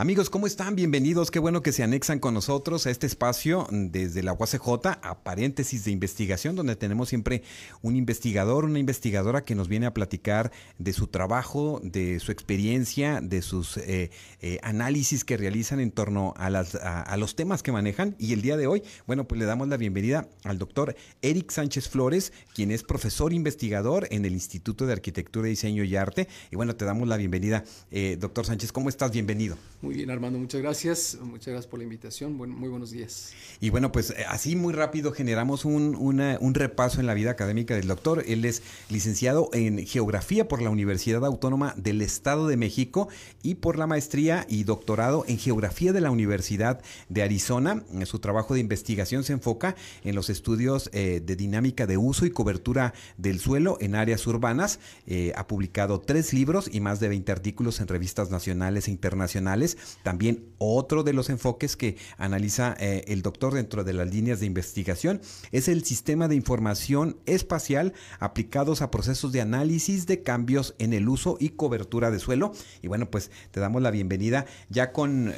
Amigos, ¿cómo están? Bienvenidos. Qué bueno que se anexan con nosotros a este espacio desde la UACJ, a paréntesis de investigación, donde tenemos siempre un investigador, una investigadora que nos viene a platicar de su trabajo, de su experiencia, de sus eh, eh, análisis que realizan en torno a, las, a, los temas que manejan. Y el día de hoy, bueno, pues le damos la bienvenida al doctor Eric Sánchez Flores, quien es profesor investigador en el Instituto de Arquitectura, Diseño y Arte. Y bueno, te damos la bienvenida, eh, doctor Sánchez. ¿Cómo estás? Bienvenido. Bien, Armando, muchas gracias. Muchas gracias por la invitación. muy buenos días. Y bueno, pues eh, así muy rápido generamos un, un, repaso en la vida académica del doctor. Él es licenciado en Geografía por la Universidad Autónoma del Estado de México y por la maestría y doctorado en Geografía de la Universidad de Arizona. Su trabajo de investigación se enfoca en los estudios eh, de dinámica de uso y cobertura del suelo en áreas urbanas. Eh, ha publicado tres libros y más de 20 artículos en revistas nacionales e internacionales. También otro de los enfoques que analiza eh, el doctor dentro de las líneas de investigación es el sistema de información espacial aplicados a procesos de análisis de cambios en el uso y cobertura de suelo. Y bueno, pues te damos la bienvenida ya con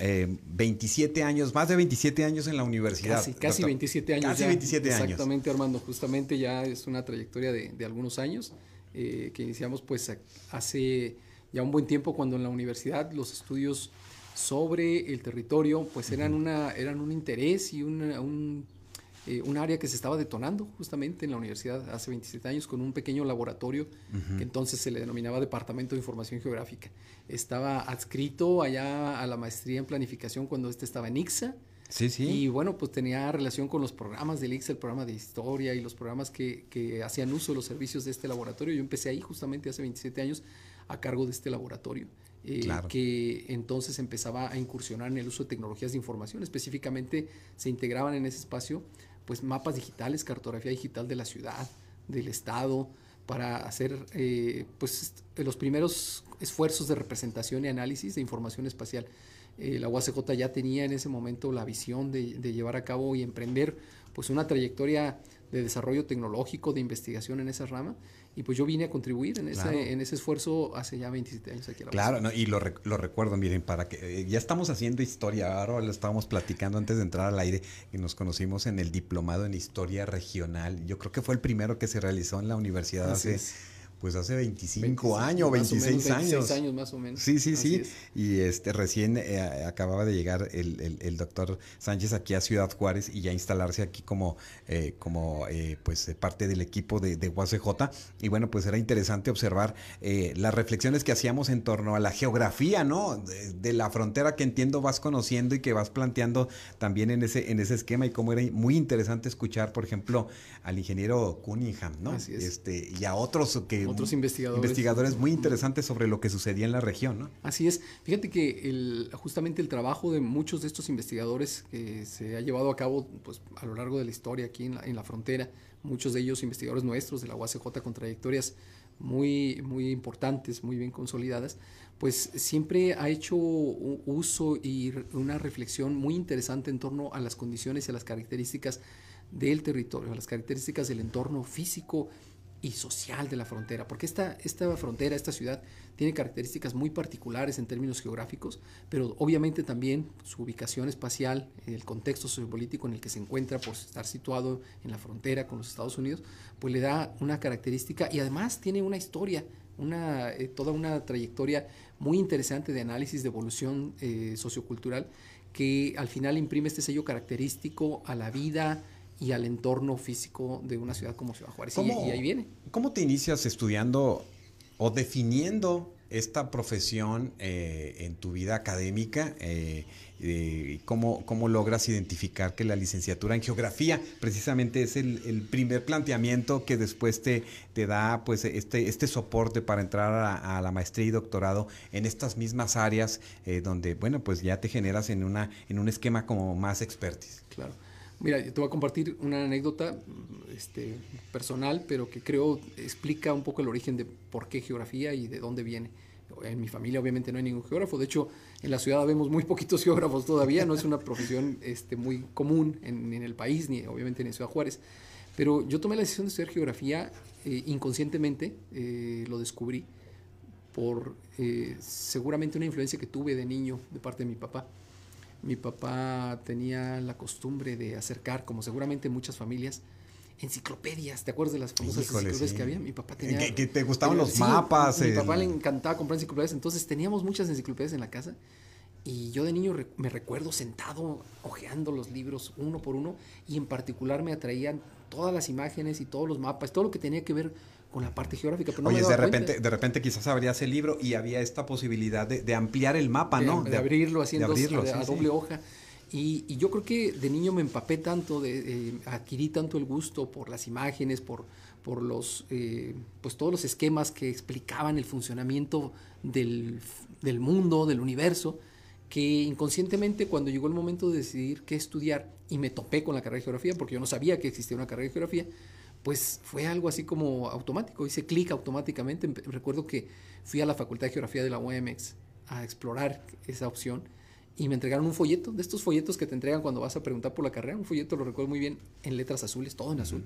27 eh, años, más de 27 años en la universidad. Casi, casi 27 años. Casi 27 años. Exactamente, Armando. Justamente ya es una trayectoria de, algunos años eh, que iniciamos pues hace ya un buen tiempo cuando en la universidad los estudios sobre el territorio, pues eran, una, eran un interés y un, eh, un, área que se estaba detonando justamente en la universidad hace 27 años con un pequeño laboratorio que entonces se le denominaba Departamento de Información Geográfica. Estaba adscrito allá a la maestría en planificación cuando este estaba en ICSA. Sí, sí. Y bueno, pues tenía relación con los programas del ICSA, el programa de historia y los programas que, que hacían uso de los servicios de este laboratorio. Yo empecé ahí justamente hace 27 años a cargo de este laboratorio. Eh, que entonces empezaba a incursionar en el uso de tecnologías de información. Específicamente se integraban en ese espacio pues mapas digitales, cartografía digital de la ciudad, del estado, para hacer eh, pues los primeros esfuerzos de representación y análisis de información espacial. Eh, la UACJ ya tenía en ese momento la visión de, de, llevar a cabo y emprender pues una trayectoria de desarrollo tecnológico, de investigación en esa rama y pues yo vine a contribuir en ese, en ese esfuerzo hace ya 27 años aquí. claro, no, y lo, lo, recuerdo, miren, para que eh, ya estamos haciendo historia, ahora lo estábamos platicando antes de entrar al aire y nos conocimos en el diplomado en historia regional. Yo creo que fue el primero que se realizó en la universidad hace pues hace 25, años, 26 años. 26 años más o menos. Sí, sí, sí. Y este recién eh, acababa de llegar el, el, doctor Sánchez aquí a Ciudad Juárez y ya instalarse aquí como, eh, como eh, pues parte del equipo de, de UACJ. Y bueno, pues era interesante observar las reflexiones que hacíamos en torno a la geografía, ¿no? De, la frontera que entiendo vas conociendo y que vas planteando también en ese, en ese esquema y cómo era muy interesante escuchar, por ejemplo, al ingeniero Cunningham, ¿no? Así es. Este, y a otros que otros investigadores. Investigadores muy interesantes sobre lo que sucedía en la región, ¿no? Así es. Fíjate que el, justamente el trabajo de muchos de estos investigadores que se ha llevado a cabo pues, a lo largo de la historia aquí en la, en la frontera, muchos de ellos investigadores nuestros de la UACJ con trayectorias muy, muy importantes, muy bien consolidadas, pues siempre ha hecho uso y una reflexión muy interesante en torno a las condiciones y a las características del territorio, a las características del entorno físico y social de la frontera, porque esta, esta frontera, esta ciudad, tiene características muy particulares en términos geográficos, pero obviamente también su ubicación espacial, el contexto sociopolítico en el que se encuentra por estar situado en la frontera con los Estados Unidos, pues le da una característica y además tiene una historia, una, eh, toda una trayectoria muy interesante de análisis de evolución eh, sociocultural que al final imprime este sello característico a la vida, y al entorno físico de una ciudad como Ciudad Juárez. Y, ahí viene. ¿Cómo te inicias estudiando o definiendo esta profesión eh, en tu vida académica? Eh, ¿cómo, ¿Cómo logras identificar que la licenciatura en geografía precisamente es el, primer planteamiento que después te, te da pues, este, este soporte para entrar a, la maestría y doctorado en estas mismas áreas eh, donde, bueno, pues ya te generas en, una, en un esquema como más expertis? Claro. Mira, te voy a compartir una anécdota este, personal, pero que creo explica un poco el origen de por qué geografía y de dónde viene. En mi familia obviamente no hay ningún geógrafo, de hecho en la ciudad vemos muy poquitos geógrafos todavía, no es una profesión este, muy común en, el país, ni obviamente en Ciudad Juárez. Pero yo tomé la decisión de estudiar geografía eh, inconscientemente, eh, lo descubrí por eh, seguramente una influencia que tuve de niño de parte de mi papá. Mi papá tenía la costumbre de acercar, como seguramente muchas familias, enciclopedias. ¿Te acuerdas de las famosas enciclopedias que había? Mi papá tenía. Que, te gustaban los mapas. Mi, papá le encantaba comprar enciclopedias. Entonces teníamos muchas enciclopedias en la casa. Y yo de niño me recuerdo sentado hojeando los libros uno por uno. Y en particular me atraían todas las imágenes y todos los mapas, todo lo que tenía que ver con la parte geográfica. Pero Oye, de repente, de repente quizás abrías el libro y había esta posibilidad de, ampliar el mapa, ¿no? De, abrirlo haciendo a, doble hoja. Y, yo creo que de niño me empapé tanto, de, eh, adquirí tanto el gusto por las imágenes, por, por los, eh, pues todos los esquemas que explicaban el funcionamiento del, del, mundo, del universo, que inconscientemente cuando llegó el momento de decidir qué estudiar y me topé con la carrera de geografía, porque yo no sabía que existía una carrera de geografía, pues fue algo así como automático, hice clic automáticamente. Recuerdo que fui a la Facultad de Geografía de la UMX a explorar esa opción y me entregaron un folleto, de estos folletos que te entregan cuando vas a preguntar por la carrera, un folleto lo recuerdo muy bien, en letras azules, todo en azul.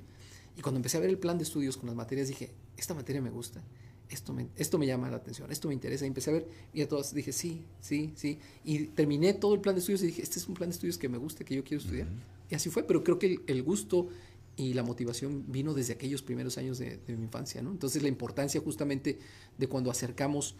Y cuando empecé a ver el plan de estudios con las materias dije, esta materia me gusta, esto me, esto me llama la atención, esto me interesa. Y empecé a ver y a todas dije, sí, sí, sí. Y terminé todo el plan de estudios y dije, este es un plan de estudios que me gusta, que yo quiero estudiar. Y así fue, pero creo que el gusto y la motivación vino desde aquellos primeros años de, mi infancia, ¿no? Entonces la importancia justamente de cuando acercamos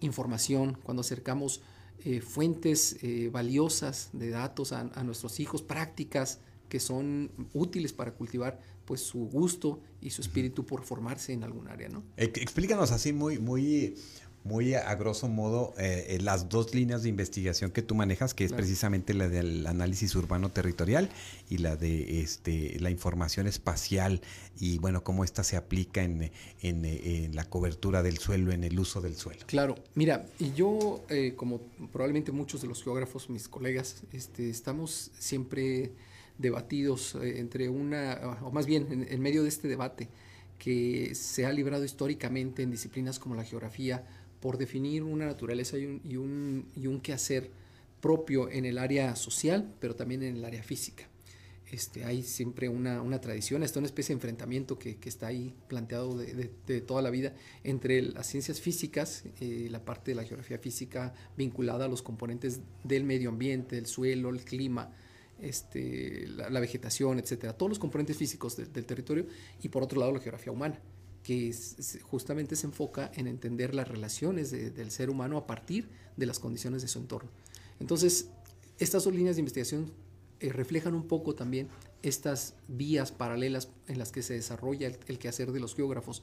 información, cuando acercamos eh, fuentes eh, valiosas de datos a, nuestros hijos, prácticas que son útiles para cultivar pues su gusto y su espíritu por formarse en algún área, ¿no? Explícanos así muy, muy muy a, grosso modo eh, eh, las dos líneas de investigación que tú manejas, que es precisamente la del análisis urbano territorial y la de este, la información espacial y bueno, cómo esta se aplica en, en, la cobertura del suelo, en el uso del suelo. Claro, mira, y yo, eh, como probablemente muchos de los geógrafos, mis colegas, este, estamos siempre debatidos entre una, o más bien en medio de este debate que se ha librado históricamente en disciplinas como la geografía, por definir una naturaleza y un, y un, y un quehacer propio en el área social, pero también en el área física. Este, hay siempre una, una tradición, está una especie de enfrentamiento que, que está ahí planteado de, de, toda la vida entre las ciencias físicas, eh, la parte de la geografía física vinculada a los componentes del medio ambiente, el suelo, el clima, este, la, vegetación, etcétera, todos los componentes físicos del territorio, y por otro lado la geografía humana que justamente se enfoca en entender las relaciones del ser humano a partir de las condiciones de su entorno. Entonces, estas dos líneas de investigación eh, reflejan un poco también estas vías paralelas en las que se desarrolla el, quehacer de los geógrafos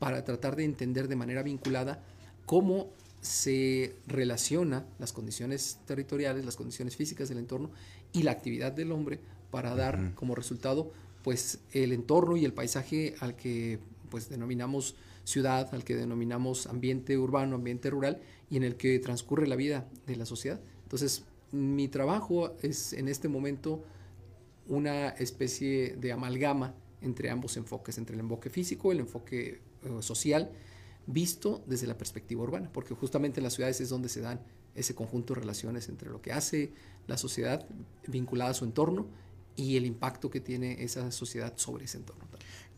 para tratar de entender de manera vinculada cómo se relaciona las condiciones territoriales, las condiciones físicas del entorno y la actividad del hombre para dar como resultado pues el entorno y el paisaje al que pues denominamos ciudad, al que denominamos ambiente urbano, ambiente rural, y en el que transcurre la vida de la sociedad. Entonces, mi trabajo es en este momento una especie de amalgama entre ambos enfoques, entre el enfoque físico y el enfoque eh, social, visto desde la perspectiva urbana, porque justamente en las ciudades es donde se dan ese conjunto de relaciones entre lo que hace la sociedad vinculada a su entorno y el impacto que tiene esa sociedad sobre ese entorno.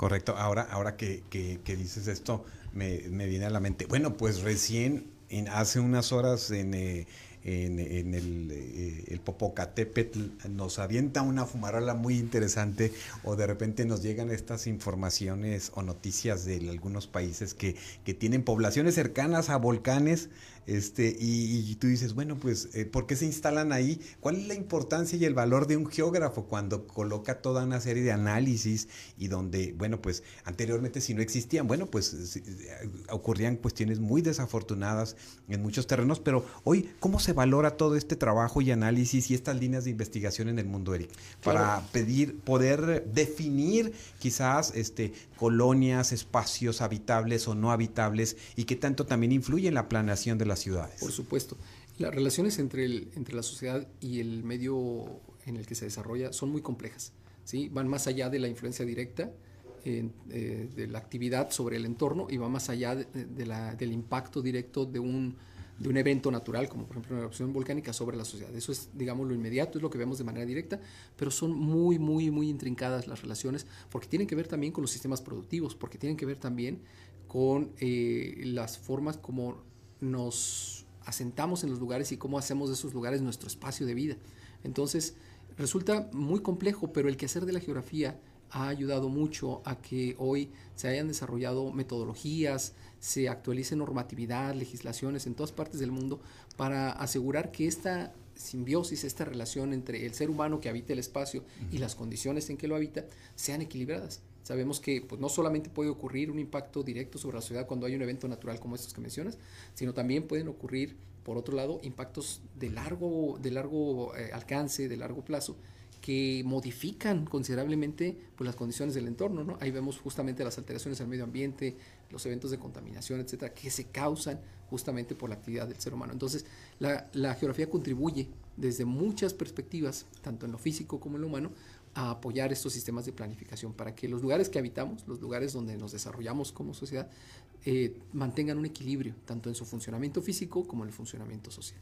Correcto. Ahora, ahora que, que, dices esto, me, me, viene a la mente. Bueno, pues recién, en, hace unas horas en, eh, en el, eh, el, Popocatépetl nos avienta una fumarola muy interesante o de repente nos llegan estas informaciones o noticias de algunos países que, que tienen poblaciones cercanas a volcanes este, y, tú dices, bueno, pues, eh, ¿por qué se instalan ahí? ¿Cuál es la importancia y el valor de un geógrafo cuando coloca toda una serie de análisis y donde, bueno, pues, anteriormente si no existían, bueno, pues, eh, ocurrían cuestiones muy desafortunadas en muchos terrenos, pero hoy, ¿cómo se valora todo este trabajo y análisis y estas líneas de investigación en el mundo, Eric? Para pedir, poder definir quizás este, colonias, espacios habitables o no habitables y que tanto también influye en la planeación de las ciudades. Por supuesto. Las relaciones entre, el, entre la sociedad y el medio en el que se desarrolla son muy complejas, ¿sí? van más allá de la influencia directa eh, de la actividad sobre el entorno y va más allá de, la, del impacto directo de un, de un evento natural, como por ejemplo una erupción volcánica sobre la sociedad. Eso es, digamos, lo inmediato, es lo que vemos de manera directa, pero son muy, muy, muy intrincadas las relaciones, porque tienen que ver también con los sistemas productivos, porque tienen que ver también con eh, las formas como nos asentamos en los lugares y cómo hacemos de esos lugares nuestro espacio de vida. Entonces, resulta muy complejo, pero el quehacer de la geografía ha ayudado mucho a que hoy se hayan desarrollado metodologías, se actualice normatividad, legislaciones en todas partes del mundo para asegurar que esta simbiosis, esta relación entre el ser humano que habita el espacio y las condiciones en que lo habita sean equilibradas. Sabemos que pues, no solamente puede ocurrir un impacto directo sobre la sociedad cuando hay un evento natural como estos que mencionas, sino también pueden ocurrir, por otro lado, impactos de largo, de largo eh, alcance, de largo plazo, que modifican considerablemente pues, las condiciones del entorno. ¿no? Ahí vemos justamente las alteraciones al medio ambiente, los eventos de contaminación, etcétera, que se causan justamente por la actividad del ser humano. Entonces, la, la geografía contribuye desde muchas perspectivas, tanto en lo físico como en lo humano, a apoyar estos sistemas de planificación para que los lugares que habitamos, los lugares donde nos desarrollamos como sociedad, eh, mantengan un equilibrio, tanto en su funcionamiento físico como en el funcionamiento social.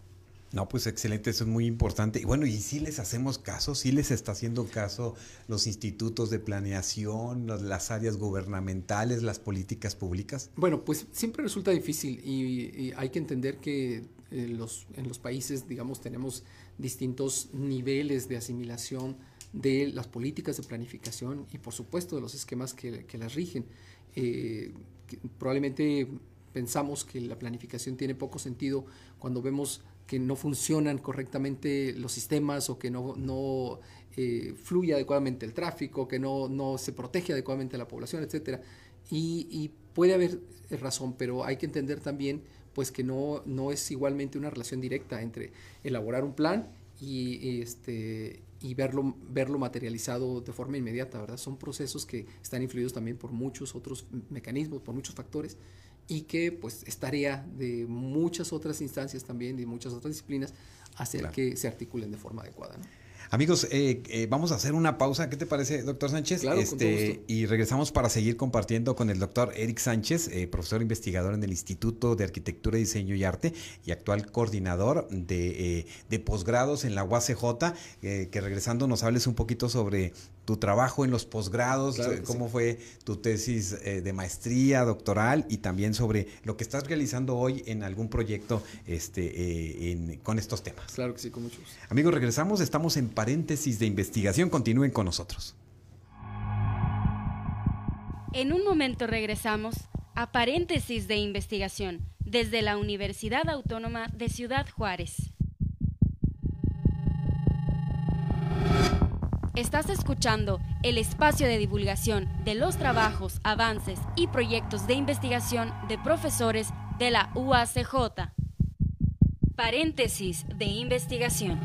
No, pues excelente, eso es muy importante. Y bueno, ¿y si les hacemos caso? ¿Sí les está haciendo caso los institutos de planeación, las áreas gubernamentales, las políticas públicas? Bueno, pues siempre resulta difícil y, hay que entender que eh, los, en los países, digamos, tenemos distintos niveles de asimilación de las políticas de planificación y por supuesto de los esquemas que, las rigen. Eh, probablemente pensamos que la planificación tiene poco sentido cuando vemos que no funcionan correctamente los sistemas o que no, no eh, fluye adecuadamente el tráfico, que no, no se protege adecuadamente la población, etc. Y, puede haber razón, pero hay que entender también pues que no, no es igualmente una relación directa entre elaborar un plan y, este, y verlo, verlo materializado de forma inmediata, ¿verdad? Son procesos que están influidos también por muchos otros mecanismos, por muchos factores y que pues es tarea de muchas otras instancias también, de muchas otras disciplinas, hacer que se articulen de forma adecuada. Amigos, eh, eh, vamos a hacer una pausa. ¿Qué te parece, doctor Sánchez? Claro, este, Y regresamos para seguir compartiendo con el doctor Eric Sánchez, eh, profesor investigador en el Instituto de Arquitectura, Diseño y Arte y actual coordinador de, de posgrados en la UACJ, que regresando nos hables un poquito sobre tu trabajo en los posgrados, cómo fue tu tesis de maestría, doctoral y también sobre lo que estás realizando hoy en algún proyecto este, con estos temas. Claro que sí, con mucho gusto. Amigos, regresamos, estamos en paréntesis de investigación. Continúen con nosotros. En un momento regresamos a paréntesis de investigación desde la Universidad Autónoma de Ciudad Juárez. Estás escuchando el espacio de divulgación de los trabajos, avances y proyectos de investigación de profesores de la UACJ. Paréntesis de investigación.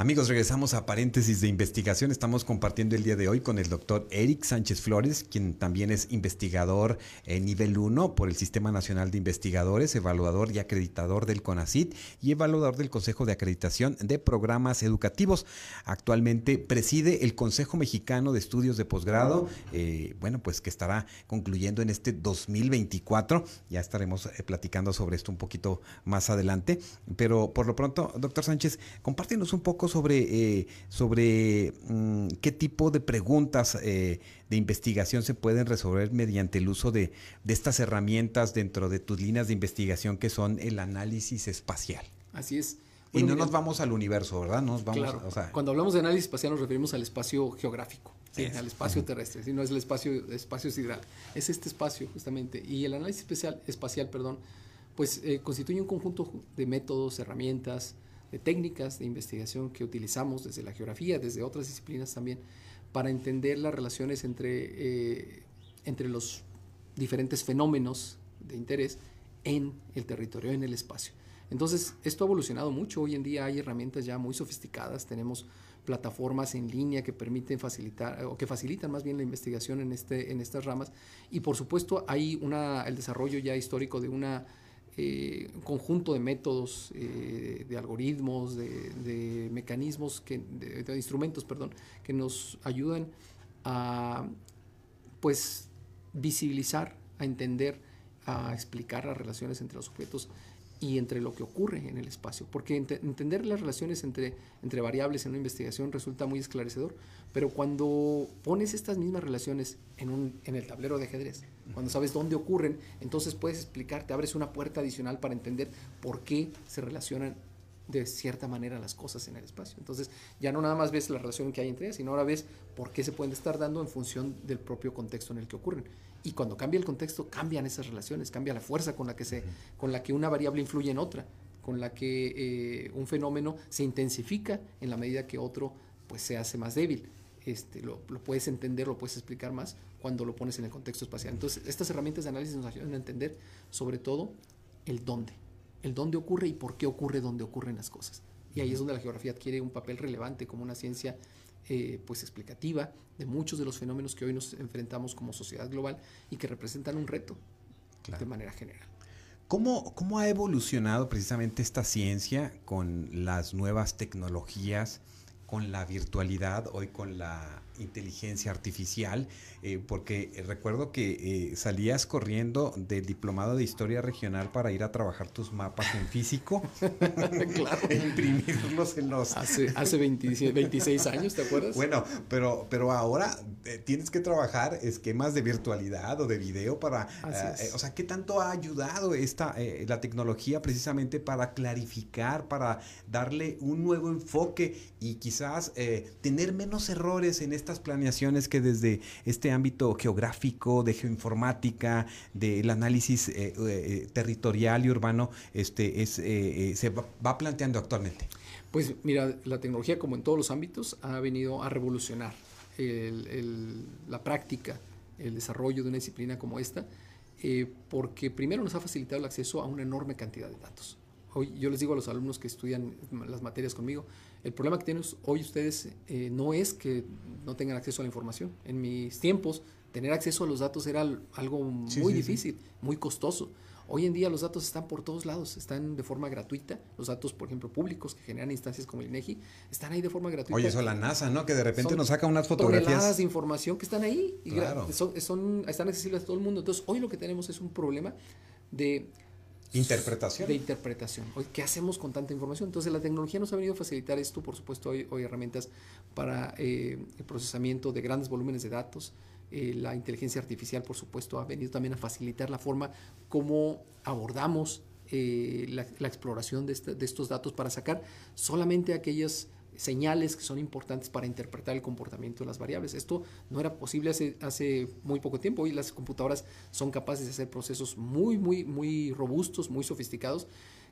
Amigos, regresamos a paréntesis de investigación. Estamos compartiendo el día de hoy con el doctor Eric Sánchez Flores, quien también es investigador en nivel 1 por el Sistema Nacional de Investigadores, evaluador y acreditador del CONACIT y evaluador del Consejo de Acreditación de Programas Educativos. Actualmente preside el Consejo Mexicano de Estudios de Posgrado, eh, bueno, pues que estará concluyendo en este 2024. Ya estaremos eh, platicando sobre esto un poquito más adelante. Pero por lo pronto, doctor Sánchez, compártenos un poco sobre, eh, sobre mm, qué tipo de preguntas eh, de investigación se pueden resolver mediante el uso de, estas herramientas dentro de tus líneas de investigación que son el análisis espacial. Así es. y no nos vamos al universo, ¿verdad? Nos vamos, Cuando hablamos de análisis espacial nos referimos al espacio geográfico, al espacio terrestre, si no es el espacio, espacio sideral, es este espacio justamente. Y el análisis espacial, espacial perdón, pues eh, constituye un conjunto de métodos, herramientas, de técnicas de investigación que utilizamos desde la geografía, desde otras disciplinas también, para entender las relaciones entre, eh, entre los diferentes fenómenos de interés en el territorio, en el espacio. Entonces, esto ha evolucionado mucho. Hoy en día hay herramientas ya muy sofisticadas. Tenemos plataformas en línea que permiten facilitar o que facilitan más bien la investigación en, este, en estas ramas. Y por supuesto hay una, el desarrollo ya histórico de una eh, un conjunto de métodos, eh, de algoritmos, de, mecanismos, que, de, instrumentos, perdón, que nos ayudan a pues visibilizar, a entender, a explicar las relaciones entre los objetos y entre lo que ocurre en el espacio. Porque entender las relaciones entre, entre variables en una investigación resulta muy esclarecedor, pero cuando pones estas mismas relaciones en, un, en el tablero de ajedrez, cuando sabes dónde ocurren, entonces puedes explicar, te abres una puerta adicional para entender por qué se relacionan de cierta manera las cosas en el espacio. Entonces ya no nada más ves la relación que hay entre ellas, sino ahora ves por qué se pueden estar dando en función del propio contexto en el que ocurren. Y cuando cambia el contexto, cambian esas relaciones, cambia la fuerza con la que, se, con la que una variable influye en otra, con la que eh, un fenómeno se intensifica en la medida que otro pues, se hace más débil. Este, lo, lo, puedes entender, lo puedes explicar más cuando lo pones en el contexto espacial. Entonces, estas herramientas de análisis nos ayudan a entender sobre todo el dónde, el dónde ocurre y por qué ocurre donde ocurren las cosas. Y ahí es donde la geografía adquiere un papel relevante como una ciencia eh, pues explicativa de muchos de los fenómenos que hoy nos enfrentamos como sociedad global y que representan un reto de manera general. ¿Cómo, ¿Cómo ha evolucionado precisamente esta ciencia con las nuevas tecnologías, con la virtualidad, hoy con la inteligencia artificial, eh, porque recuerdo que eh, salías corriendo del diplomado de historia regional para ir a trabajar tus mapas en físico, claro. e imprimirlos en los... Hace, hace 26 años, ¿te acuerdas? Bueno, pero, pero ahora eh, tienes que trabajar esquemas de virtualidad o de video para... o sea, ¿qué tanto ha ayudado esta, la tecnología precisamente para clarificar, para darle un nuevo enfoque y quizás tener menos errores en esta planeaciones que desde este ámbito geográfico, de geoinformática, del análisis eh, eh, territorial y urbano, este, es, eh, se va, planteando actualmente? Pues mira, la tecnología como en todos los ámbitos ha venido a revolucionar la práctica, el desarrollo de una disciplina como esta, porque primero nos ha facilitado el acceso a una enorme cantidad de datos. Hoy yo les digo a los alumnos que estudian las materias conmigo, el problema que tienen hoy ustedes eh, no es que no tengan acceso a la información. En mis tiempos, tener acceso a los datos era algo muy difícil, muy costoso. Hoy en día los datos están por todos lados, están de forma gratuita. Los datos, por ejemplo, públicos que generan instancias como el INEGI, están ahí de forma gratuita. Oye, eso la NASA, ¿no? Que de repente nos saca unas fotografías. Toneladas de información que están ahí y son, están accesibles a todo el mundo. Entonces, hoy lo que tenemos es un problema de Interpretación. De interpretación. ¿Qué hacemos con tanta información? Entonces la tecnología nos ha venido a facilitar esto. Por supuesto, hoy, hoy herramientas para eh, el procesamiento de grandes volúmenes de datos. Eh, la inteligencia artificial, por supuesto, ha venido también a facilitar la forma como abordamos eh, la, exploración de, estos datos para sacar solamente aquellas señales que son importantes para interpretar el comportamiento de las variables. Esto no era posible hace, hace muy poco tiempo. Hoy las computadoras son capaces de hacer procesos muy, muy, muy robustos, muy sofisticados,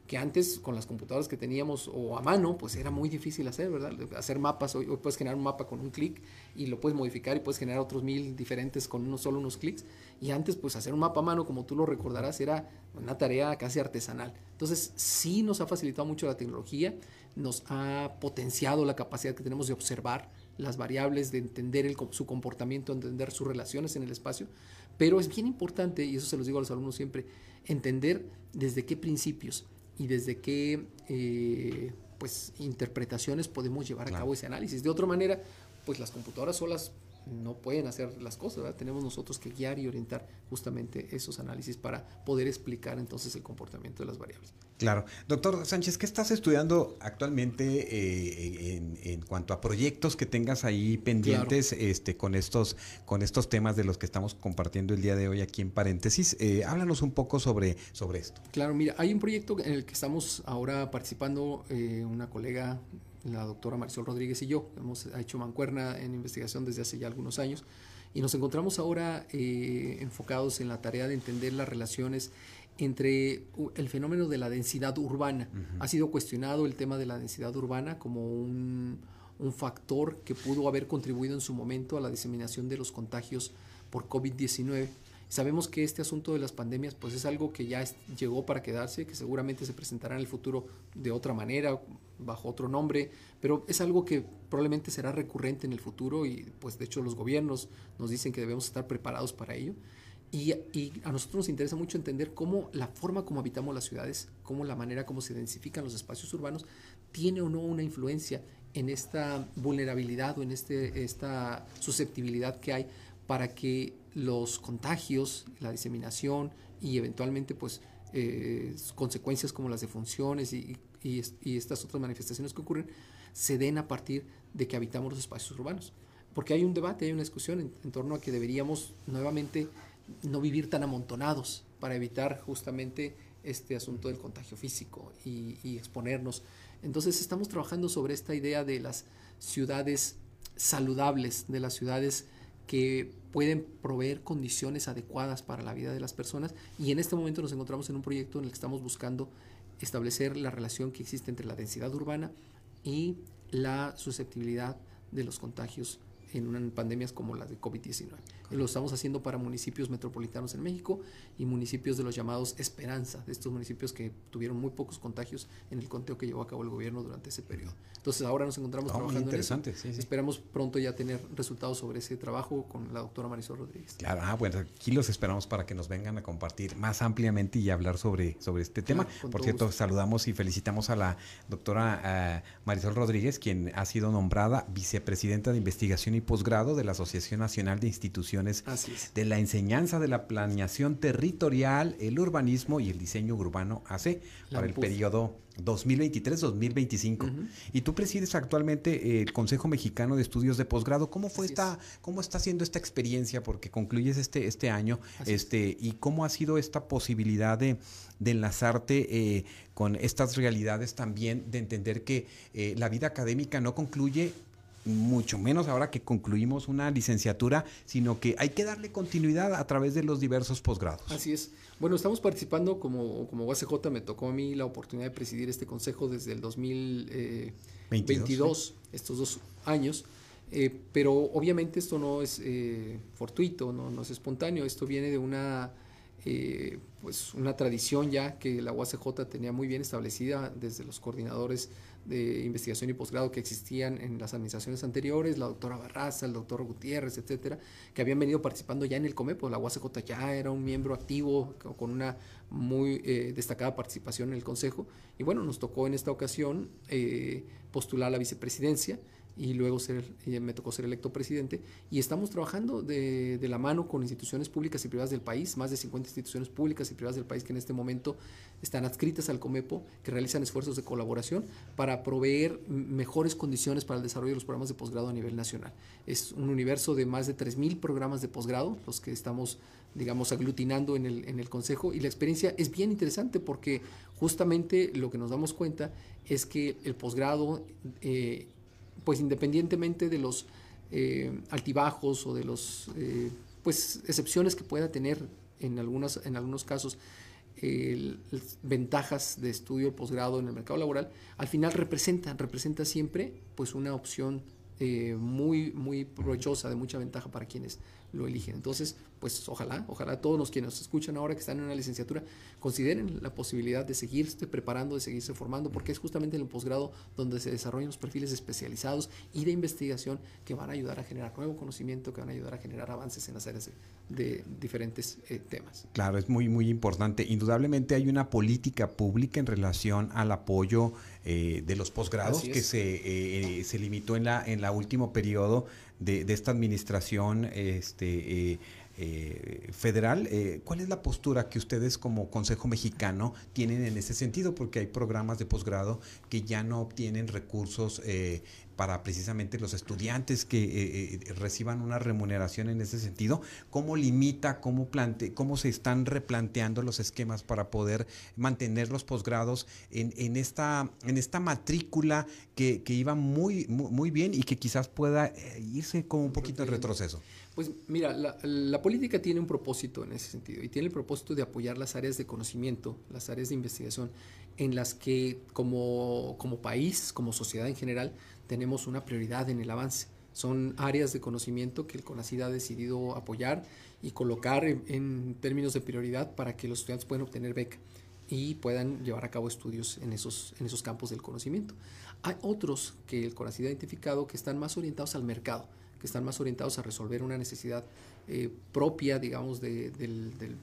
que antes con las computadoras que teníamos o a mano, pues era muy difícil hacer, ¿verdad? Hacer mapas, hoy, puedes generar un mapa con un clic y lo puedes modificar y puedes generar otros mil diferentes con uno, solo unos clics. Y antes, pues hacer un mapa a mano, como tú lo recordarás, era una tarea casi artesanal. Entonces, sí nos ha facilitado mucho la tecnología nos ha potenciado la capacidad que tenemos de observar las variables, de entender su comportamiento, entender sus relaciones en el espacio, pero es bien importante, y eso se los digo a los alumnos siempre, entender desde qué principios y desde qué eh, pues, interpretaciones podemos llevar a cabo ese análisis. De otra manera, pues las computadoras solas no pueden hacer las cosas, tenemos nosotros que guiar y orientar justamente esos análisis para poder explicar entonces el comportamiento de las variables. Claro. Doctor Sánchez, ¿qué estás estudiando actualmente eh, en, cuanto a proyectos que tengas ahí pendientes este, con, estos, con estos temas de los que estamos compartiendo el día de hoy aquí en paréntesis? Eh, háblanos un poco sobre, sobre esto. Claro, mira, hay un proyecto en el que estamos ahora participando, eh, una colega la doctora Marisol Rodríguez y yo. Hemos hecho mancuerna en investigación desde hace ya algunos años y nos encontramos ahora eh, enfocados en la tarea de entender las relaciones entre el fenómeno de la densidad urbana. Ha sido cuestionado el tema de la densidad urbana como un, un factor que pudo haber contribuido en su momento a la diseminación de los contagios por COVID-19 Sabemos que este asunto de las pandemias pues es algo que ya llegó para quedarse, que seguramente se presentará en el futuro de otra manera, bajo otro nombre, pero es algo que probablemente será recurrente en el futuro y pues de hecho los gobiernos nos dicen que debemos estar preparados para ello. Y, a nosotros nos interesa mucho entender cómo la forma como habitamos las ciudades, cómo la manera como se densifican los espacios urbanos, tiene o no una influencia en esta vulnerabilidad o en este, esta susceptibilidad que hay para que los contagios, la diseminación y eventualmente pues eh, consecuencias como las defunciones y, y, y estas otras manifestaciones que ocurren se den a partir de que habitamos los espacios urbanos. Porque hay un debate, hay una discusión en torno a que deberíamos nuevamente no vivir tan amontonados para evitar justamente este asunto del contagio físico y, exponernos. Entonces estamos trabajando sobre esta idea de las ciudades saludables, de las ciudades que pueden proveer condiciones adecuadas para la vida de las personas y en este momento nos encontramos en un proyecto en el que estamos buscando establecer la relación que existe entre la densidad urbana y la susceptibilidad de los contagios en pandemias como la de COVID-19. Lo estamos haciendo para municipios metropolitanos en México y municipios de los llamados Esperanza, de estos municipios que tuvieron muy pocos contagios en el conteo que llevó a cabo el gobierno durante ese periodo. Entonces ahora nos encontramos ah, trabajando en eso. Esperamos pronto ya tener resultados sobre ese trabajo con la doctora Marisol Rodríguez. Claro, ah, bueno, aquí los esperamos para que nos vengan a compartir más ampliamente y hablar sobre, sobre este tema. Por cierto, saludamos y felicitamos a la doctora eh, Marisol Rodríguez, quien ha sido nombrada vicepresidenta de investigación y posgrado de la Asociación Nacional de Instituciones de la Enseñanza de la Planeación Territorial, el Urbanismo y el Diseño Urbano AC para el periodo 2023-2025. Y tú presides actualmente el Consejo Mexicano de Estudios de Posgrado. ¿Cómo fue esta, cómo está siendo esta experiencia? Porque concluyes este, este año, este, y cómo ha sido esta posibilidad de, enlazarte eh, con estas realidades también, de entender que eh, la vida académica no concluye mucho menos ahora que concluimos una licenciatura, sino que hay que darle continuidad a través de los diversos posgrados. Así es. Bueno, estamos participando como, como UACJ, me tocó a mí la oportunidad de presidir este consejo desde el 2022, eh, estos dos años. Eh, pero obviamente esto no es eh, fortuito, no, no, es espontáneo, esto viene de una, pues una tradición ya que la UACJ tenía muy bien establecida desde los coordinadores de investigación y posgrado que existían en las administraciones anteriores, la doctora Barraza, el doctor Gutiérrez, etcétera, que habían venido participando ya en el COMEPO. La UACJ ya era un miembro activo con una muy eh, destacada participación en el Consejo. Y bueno, nos tocó en esta ocasión eh, postular la vicepresidencia y luego eh, me tocó ser electo presidente. Y estamos trabajando de, de, la mano con instituciones públicas y privadas del país, más de 50 instituciones públicas y privadas del país que en este momento están adscritas al COMEPO, que realizan esfuerzos de colaboración para proveer mejores condiciones para el desarrollo de los programas de posgrado a nivel nacional. Es un universo de más de 3.000 programas de posgrado, los que estamos, digamos, aglutinando en el, en el Consejo, y la experiencia es bien interesante porque justamente lo que nos damos cuenta es que el posgrado... Eh, pues independientemente de los eh, altibajos o de los eh, pues excepciones que pueda tener en, algunas, en algunos casos ventajas de estudio posgrado en el mercado laboral, al final representa, representa siempre pues una opción eh, muy, muy provechosa, de mucha ventaja para quienes lo eligen. Entonces, pues ojalá, ojalá todos los que nos escuchan ahora que están en una licenciatura consideren la posibilidad de seguirse preparando, de seguirse formando, porque es justamente en el posgrado donde se desarrollan los perfiles especializados y de investigación que van a ayudar a generar nuevo conocimiento, que van a ayudar a generar avances en las áreas de, diferentes eh, temas. Claro, es muy, muy importante. Indudablemente hay una política pública en relación al apoyo eh, de los posgrados que se, eh, se limitó en la en la último periodo de, de esta administración este, eh, federal, eh, ¿cuál es la postura que ustedes como Consejo Mexicano tienen en ese sentido? Porque hay programas de posgrado que ya no obtienen recursos eh, para precisamente los estudiantes que reciban una remuneración en ese sentido. ¿Cómo limita, cómo, plante, cómo se están replanteando los esquemas para poder mantener los posgrados en, en, esta, en esta matrícula que, que iba muy, muy, muy, bien y que quizás pueda irse como un poquito en retroceso? Pues mira, la, política tiene un propósito en ese sentido y tiene el propósito de apoyar las áreas de conocimiento, las áreas de investigación en las que como, como país, como sociedad en general, tenemos una prioridad en el avance. Son áreas de conocimiento que el CONACID ha decidido apoyar y colocar en, términos de prioridad para que los estudiantes puedan obtener beca y puedan llevar a cabo estudios en esos, en esos campos del conocimiento. Hay otros que el CONACID ha identificado que están más orientados al mercado que están más orientados a resolver una necesidad eh, propia, digamos, de, del, de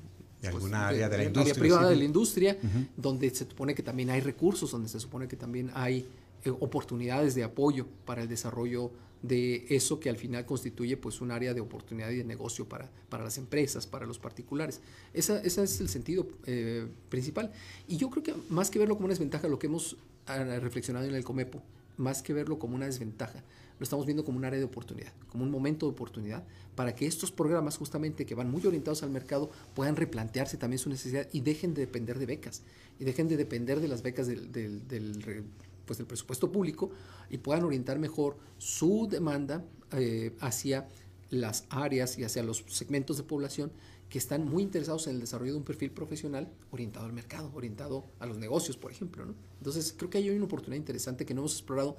pues, alguna área de, la industria. privada de la industria, donde se supone que también hay recursos, donde se supone que también hay eh, oportunidades de apoyo para el desarrollo de eso que al final constituye pues un área de oportunidad y de negocio para, para las empresas, para los particulares. Ese esa es el sentido eh, principal. Y yo creo que más que verlo como una desventaja, lo que hemos ah, reflexionado en el Comepo, más que verlo como una desventaja, lo estamos viendo como un área de oportunidad, como un momento de oportunidad para que estos programas justamente que van muy orientados al mercado puedan replantearse también su necesidad y dejen de depender de becas y dejen de depender de las becas del, del, del pues, del presupuesto público y puedan orientar mejor su demanda eh, hacia las áreas y hacia los segmentos de población que están muy interesados en el desarrollo de un perfil profesional orientado al mercado, orientado a los negocios, por ejemplo. Entonces, creo que hay una oportunidad interesante que no hemos explorado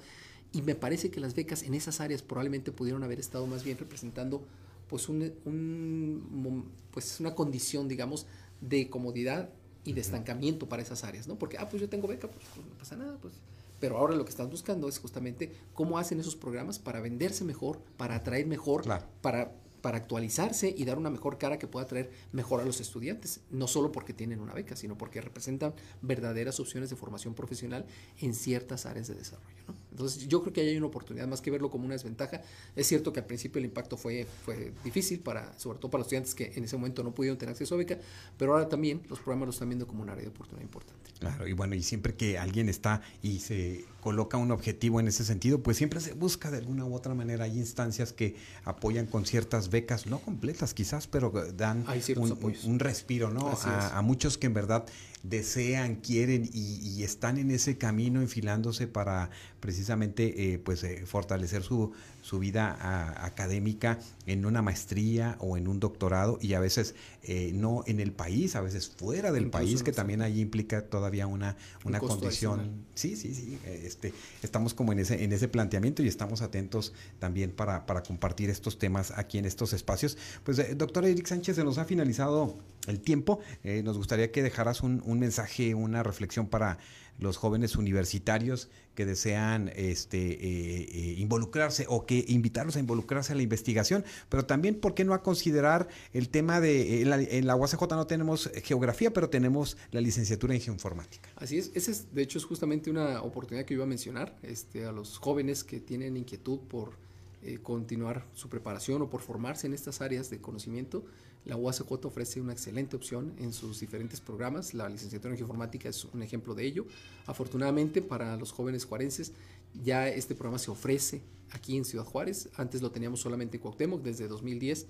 y me parece que las becas en esas áreas probablemente pudieron haber estado más bien representando pues, un, pues una condición, digamos, de comodidad y de estancamiento para esas áreas, ¿no? Porque, ah, pues yo tengo beca, pues, pues no pasa nada, pues pero ahora lo que están buscando es justamente cómo hacen esos programas para venderse mejor, para atraer mejor, para, para actualizarse y dar una mejor cara que pueda atraer mejor a los estudiantes, no solo porque tienen una beca, sino porque representan verdaderas opciones de formación profesional en ciertas áreas de desarrollo. Entonces yo creo que hay una oportunidad más que verlo como una desventaja. Es cierto que al principio el impacto fue, fue difícil, para, sobre todo para los estudiantes que en ese momento no pudieron tener acceso a beca, pero ahora también los programas los están viendo como un área de oportunidad importante. Claro, y bueno, y siempre que alguien está y se coloca un objetivo en ese sentido, pues siempre se busca de alguna u otra manera. Hay instancias que apoyan con ciertas becas, no completas quizás, pero dan un, respiro ¿no? A, a, muchos que en verdad desean, quieren y, están en ese camino enfilándose para precisamente eh, pues eh, fortalecer su, su vida académica en una maestría o en un doctorado y a veces eh, no en el país, a veces fuera del país, que también ahí implica todavía una, una condición. Sí, sí, sí. Este, estamos como en ese, en ese planteamiento y estamos atentos también para, para compartir estos temas aquí en estos espacios. Pues, doctor Eric Sánchez, se nos ha finalizado el tiempo. nos gustaría que dejaras un, un mensaje, una reflexión para los jóvenes universitarios que desean este, eh, eh, involucrarse o que invitarlos a involucrarse a la investigación, pero también, ¿por qué no a considerar el tema de, en la, en la UACJ no tenemos geografía, pero tenemos la licenciatura en geoinformática? Así es, esa es, de hecho, es justamente una oportunidad que iba a mencionar este, a los jóvenes que tienen inquietud por eh, continuar su preparación o por formarse en estas áreas de conocimiento la UACJ ofrece una excelente opción en sus diferentes programas. La licenciatura en geoinformática es un ejemplo de ello. Afortunadamente para los jóvenes juarenses ya este programa se ofrece aquí en Ciudad Juárez. Antes lo teníamos solamente en Cuauhtémoc desde 2010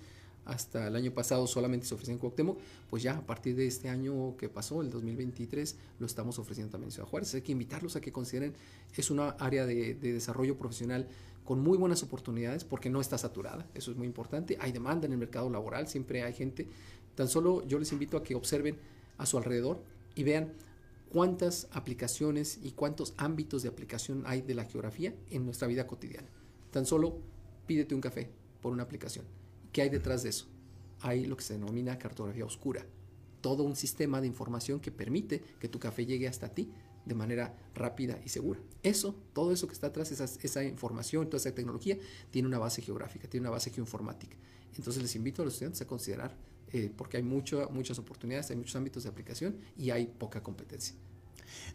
hasta el año pasado solamente se ofrecía en Cuauhtémoc, pues ya a partir de este año que pasó, el 2023, lo estamos ofreciendo también en Ciudad Juárez. Hay que invitarlos a que consideren, es una área de, de desarrollo profesional con muy buenas oportunidades porque no está saturada, eso es muy importante, hay demanda en el mercado laboral, siempre hay gente, tan solo yo les invito a que observen a su alrededor y vean cuántas aplicaciones y cuántos ámbitos de aplicación hay de la geografía en nuestra vida cotidiana. Tan solo pídete un café por una aplicación. ¿Qué hay detrás de eso? Hay lo que se denomina cartografía oscura, todo un sistema de información que permite que tu café llegue hasta ti de manera rápida y segura. Eso, todo eso que está atrás, esa, esa información, toda esa tecnología, tiene una base geográfica, tiene una base geoinformática. Entonces les invito a los estudiantes a considerar, eh, porque hay mucho, muchas oportunidades, hay muchos ámbitos de aplicación y hay poca competencia.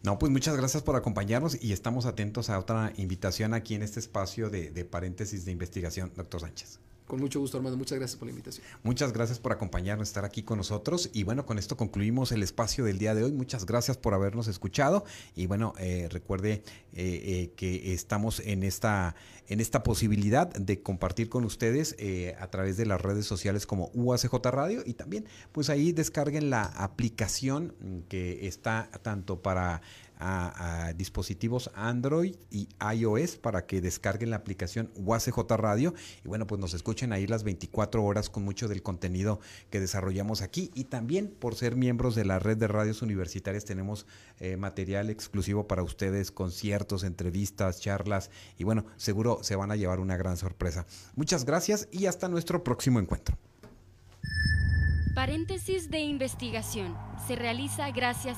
No, pues muchas gracias por acompañarnos y estamos atentos a otra invitación aquí en este espacio de, de paréntesis de investigación, doctor Sánchez. Con mucho gusto, Armando. Muchas gracias por la invitación. Muchas gracias por acompañarnos, estar aquí con nosotros. Y bueno, con esto concluimos el espacio del día de hoy. Muchas gracias por habernos escuchado. Y bueno, eh, recuerde eh, eh, que estamos en esta, en esta posibilidad de compartir con ustedes a través de las redes sociales como UACJ Radio. Y también, pues ahí descarguen la aplicación que está tanto para a, dispositivos Android y iOS para que descarguen la aplicación UACJ Radio y bueno, pues nos escuchen ahí las 24 horas con mucho del contenido que desarrollamos aquí y también por ser miembros de la red de radios universitarias tenemos eh, material exclusivo para ustedes, conciertos, entrevistas, charlas y bueno, seguro se van a llevar una gran sorpresa. Muchas gracias y hasta nuestro próximo encuentro. Paréntesis de investigación. Se realiza gracias